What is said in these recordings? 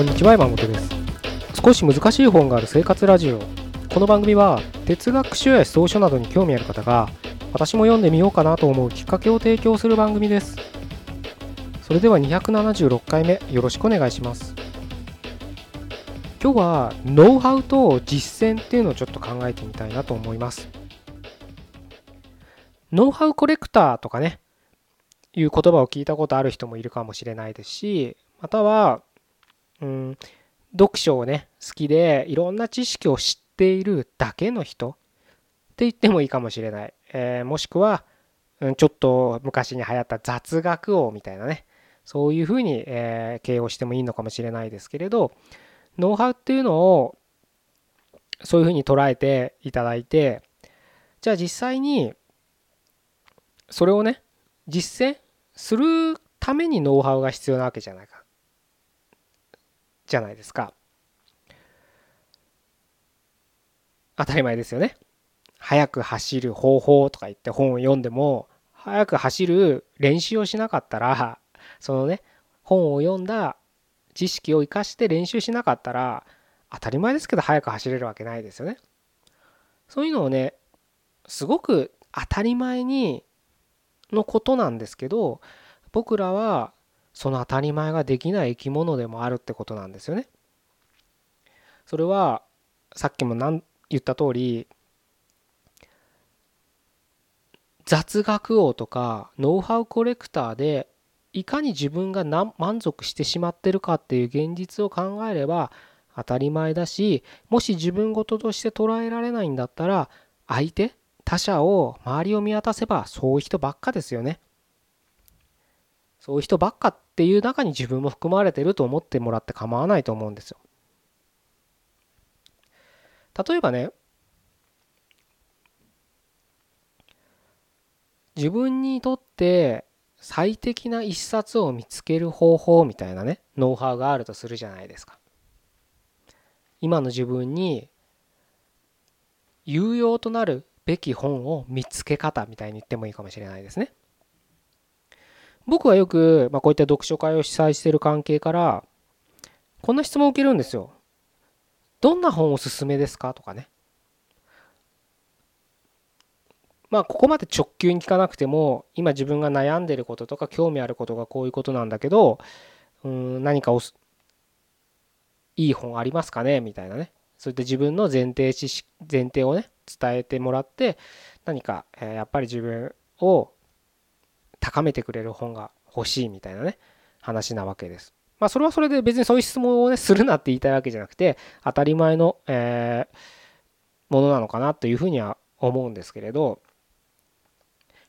こんにちは山本です。少し難しい本がある生活ラジオ。この番組は哲学書や思想書などに興味ある方が私も読んでみようかなと思うきっかけを提供する番組です。それでは276回目よろしくお願いします。今日はノウハウと実践っていうのをちょっと考えてみたいなと思います。ノウハウコレクターとかねいう言葉を聞いたことある人もいるかもしれないですしまたはうん読書をね好きでいろんな知識を知っているだけの人って言ってもいいかもしれない、えー、もしくは、うん、ちょっと昔に流行った雑学王みたいなね。そういうふうに、えー、形容してもいいのかもしれないですけれどノウハウっていうのをそういうふうに捉えていただいてじゃあ実際にそれをね実践するためにノウハウが必要なわけじゃないか。じゃないですか。当たり前ですよね。速く走る方法とか言って本を読んでも速く走る練習をしなかったらそのね本を読んだ知識を生かして練習しなかったら当たり前ですけど速く走れるわけないですよね。そういうのをねすごく当たり前にのことなんですけど僕らはその当たり前ができない生き物でもあるってことなんですよね。それはさっきも言った通り雑学王とかノウハウコレクターでいかに自分が満足してしまってるかっていう現実を考えれば当たり前だしもし自分事として捉えられないんだったら相手他者を周りを見渡せばそういう人ばっかですよね。そういう人ばっかっていう中に自分も含まれてると思ってもらって構わないと思うんですよ。例えばね自分にとって最適な一冊を見つける方法みたいなねノウハウがあるとするじゃないですか。今の自分に有用となるべき本を見つけ方みたいに言ってもいいかもしれないですね。僕はよく、まあ、こういった読書会を主催している関係からこんな質問を受けるんですよ。どんな本おすすめですかとかね。まあここまで直球に聞かなくても今自分が悩んでることとか興味あることがこういうことなんだけどうん何かおすいい本ありますかね？みたいなねそういった自分の前提知識前提をね伝えてもらって何か、えやっぱり自分を高めてくれる本が欲しいみたいなね話なわけです。まあそれはそれで別にそういう質問をねするなって言いたいわけじゃなくて当たり前の、え、ものなのかなというふうには思うんですけれど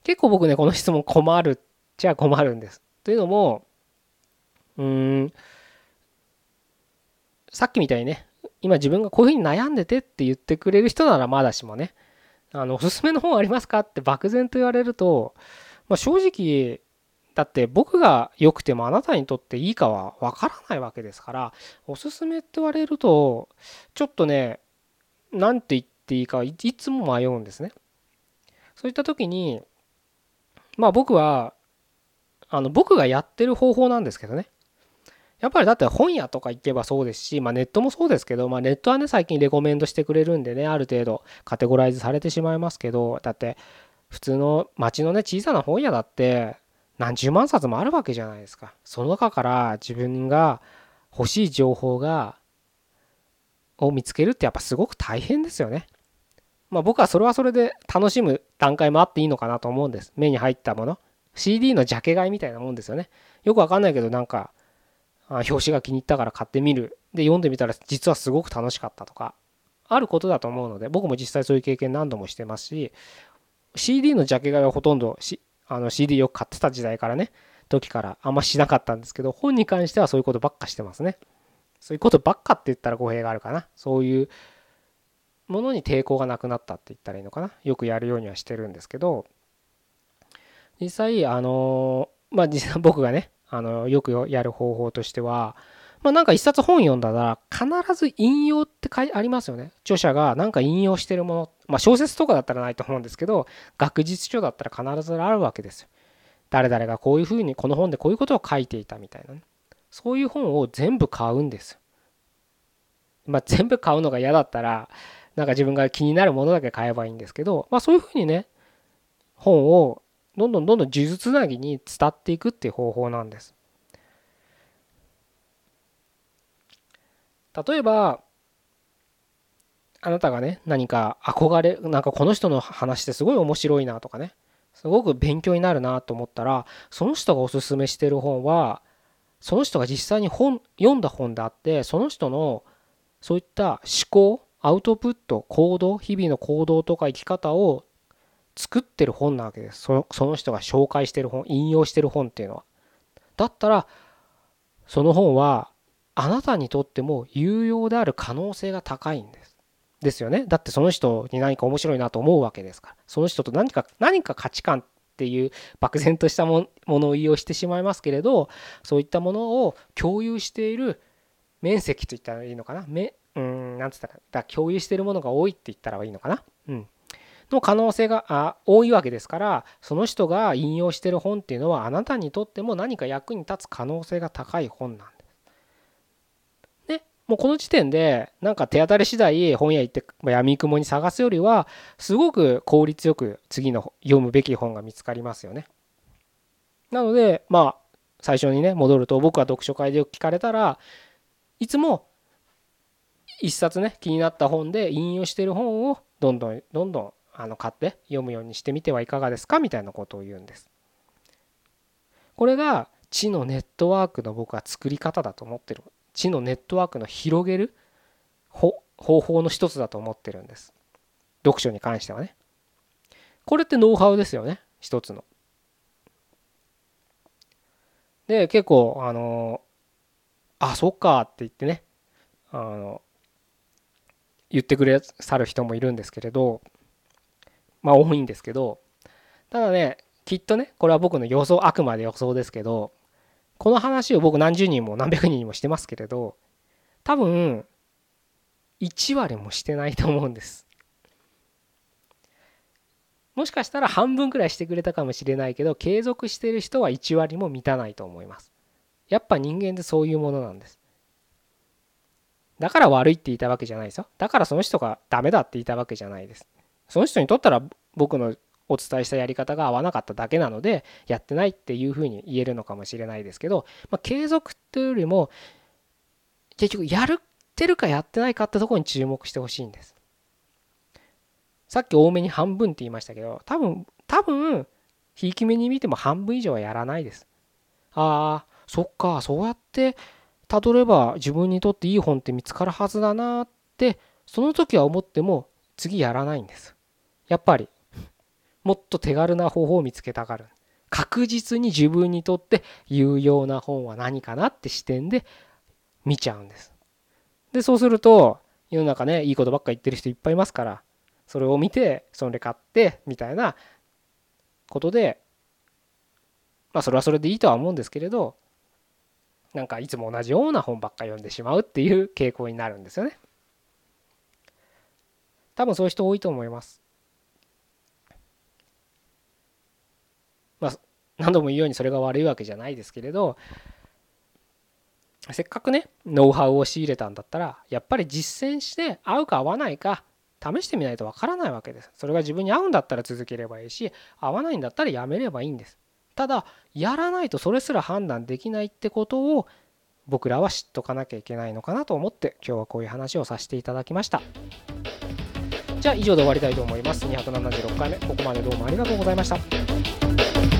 結構僕ねこの質問困るっちゃ困るんです。というのもうーんさっきみたいにね今自分がこういうふうに悩んでてって言ってくれる人ならまだしもねあのおすすめの本ありますかって漠然と言われると、まあ、正直だって僕が良くてもあなたにとっていいかはわからないわけですからおすすめって言われるとちょっとね何て言っていいかいつも迷うんですね。そういった時にまあ僕はあの僕がやってる方法なんですけどねやっぱりだって本屋とか行けばそうですし、まあ、ネットもそうですけど、まあ、ネットはね最近レコメンドしてくれるんでねある程度カテゴライズされてしまいますけどだって普通の街のね小さな本屋だって何十万冊もあるわけじゃないですかその中から自分が欲しい情報がを見つけるってやっぱすごく大変ですよね。まあ僕はそれはそれで楽しむ段階もあっていいのかなと思うんです。目に入ったもの。CD のジャケ買いみたいなもんですよね。よくわかんないけどなんか表紙が気に入ったから買ってみるで読んでみたら実はすごく楽しかったとかあることだと思うので僕も実際そういう経験何度もしてますし CD のジャケ買いはほとんどあの CD よく買ってた時代からね時からあんましなかったんですけど本に関してはそういうことばっかしてますね。そういうことばっかって言ったら語弊があるかな。そういうものに抵抗がなくなったって言ったらいいのかな。よくやるようにはしてるんですけど。実際あのまあ実際僕がねあのよくやる方法としては、まあ、なんか一冊本読んだら必ず引用って書いありますよね。著者がなんか引用してるもの、まあ、小説とかだったらないと思うんですけど学術書だったら必ずあるわけですよ。誰々がこういうふうにこの本でこういうことを書いていたみたいなね。そういう本を全部買うんです。まあ、全部買うのが嫌だったらなんか自分が気になるものだけ買えばいいんですけど、まあ、そういうふうにね本をどんどんどんどん呪術つなぎに伝っていくっていう方法なんです。例えばあなたがね何か憧れなんかこの人の話ってすごい面白いなとかねすごく勉強になるなと思ったらその人がおすすめしてる本はその人が実際に本読んだ本であってその人のそういった思考アウトプット行動日々の行動とか生き方を作ってる本なわけです。そのその人が紹介してる本引用してる本っていうのは。だったらその本はあなたにとっても有用である可能性が高いんです。ですよね。だってその人に何か面白いなと思うわけですから。その人と何か何か価値観っていう漠然としたものを利用してしまいますけれどそういったものを共有している面積といったらいいのかな。めうんなんつったら共有しているものが多いって言ったらいいのかな。うん。の可能性があ多いわけですからその人が引用してる本っていうのはあなたにとっても何か役に立つ可能性が高い本なんです。もうこの時点でなんか手当たり次第本屋行って闇雲に探すよりはすごく効率よく次の読むべき本が見つかりますよね。なのでまあ最初にね戻ると僕は読書会でよく聞かれたらいつも一冊ね気になった本で引用してる本をどんどんどんどんあの買って読むようにしてみてはいかがですかみたいなことを言うんです。これが知のネットワークの僕は作り方だと思ってる知のネットワークの広げる方法の一つだと思ってるんです。読書に関してはね。これってノウハウですよね一つの。で結構あのあそっかって言ってねあの言ってくれさる人もいるんですけれどまあ多いんですけどただねきっとねこれは僕の予想あくまで予想ですけどこの話を僕何十人も何百人もしてますけれど多分1割もしてないと思うんです。もしかしたら半分くらいしてくれたかもしれないけど継続してる人は1割も満たないと思います。やっぱ人間ってそういうものなんです。だから悪いって言いたわけじゃないですよ。だからその人がダメだって言いたわけじゃないです。その人にとったら僕のお伝えしたやり方が合わなかっただけなのでやってないっていうふうに言えるのかもしれないですけど、まあ、継続っていうよりも結局やってるかやってないかってとこに注目してほしいんです。さっき多めに半分って言いましたけど多分多分ひいき目に見ても半分以上はやらないです。ああそっかそうやってたどれば自分にとっていい本って見つかるはずだなってその時は思っても次やらないんです。やっぱりもっと手軽な方法を見つけたがる。確実に自分にとって有用な本は何かなって視点で見ちゃうんです。でそうすると世の中ねいいことばっか言ってる人いっぱいいますからそれを見てそれ買ってみたいなことでまあそれはそれでいいとは思うんですけれどなんかいつも同じような本ばっか読んでしまうっていう傾向になるんですよね。多分そういう人多いと思いますまあ、何度も言うようにそれが悪いわけじゃないですけれどせっかくねノウハウを仕入れたんだったらやっぱり実践して合うか合わないか試してみないとわからないわけです。それが自分に合うんだったら続ければいいし合わないんだったらやめればいいんです。ただやらないとそれすら判断できないってことを僕らは知っとかなきゃいけないのかなと思って今日はこういう話をさせていただきました。じゃあ以上で終わりたいと思います。276回目ここまでどうもありがとうございました。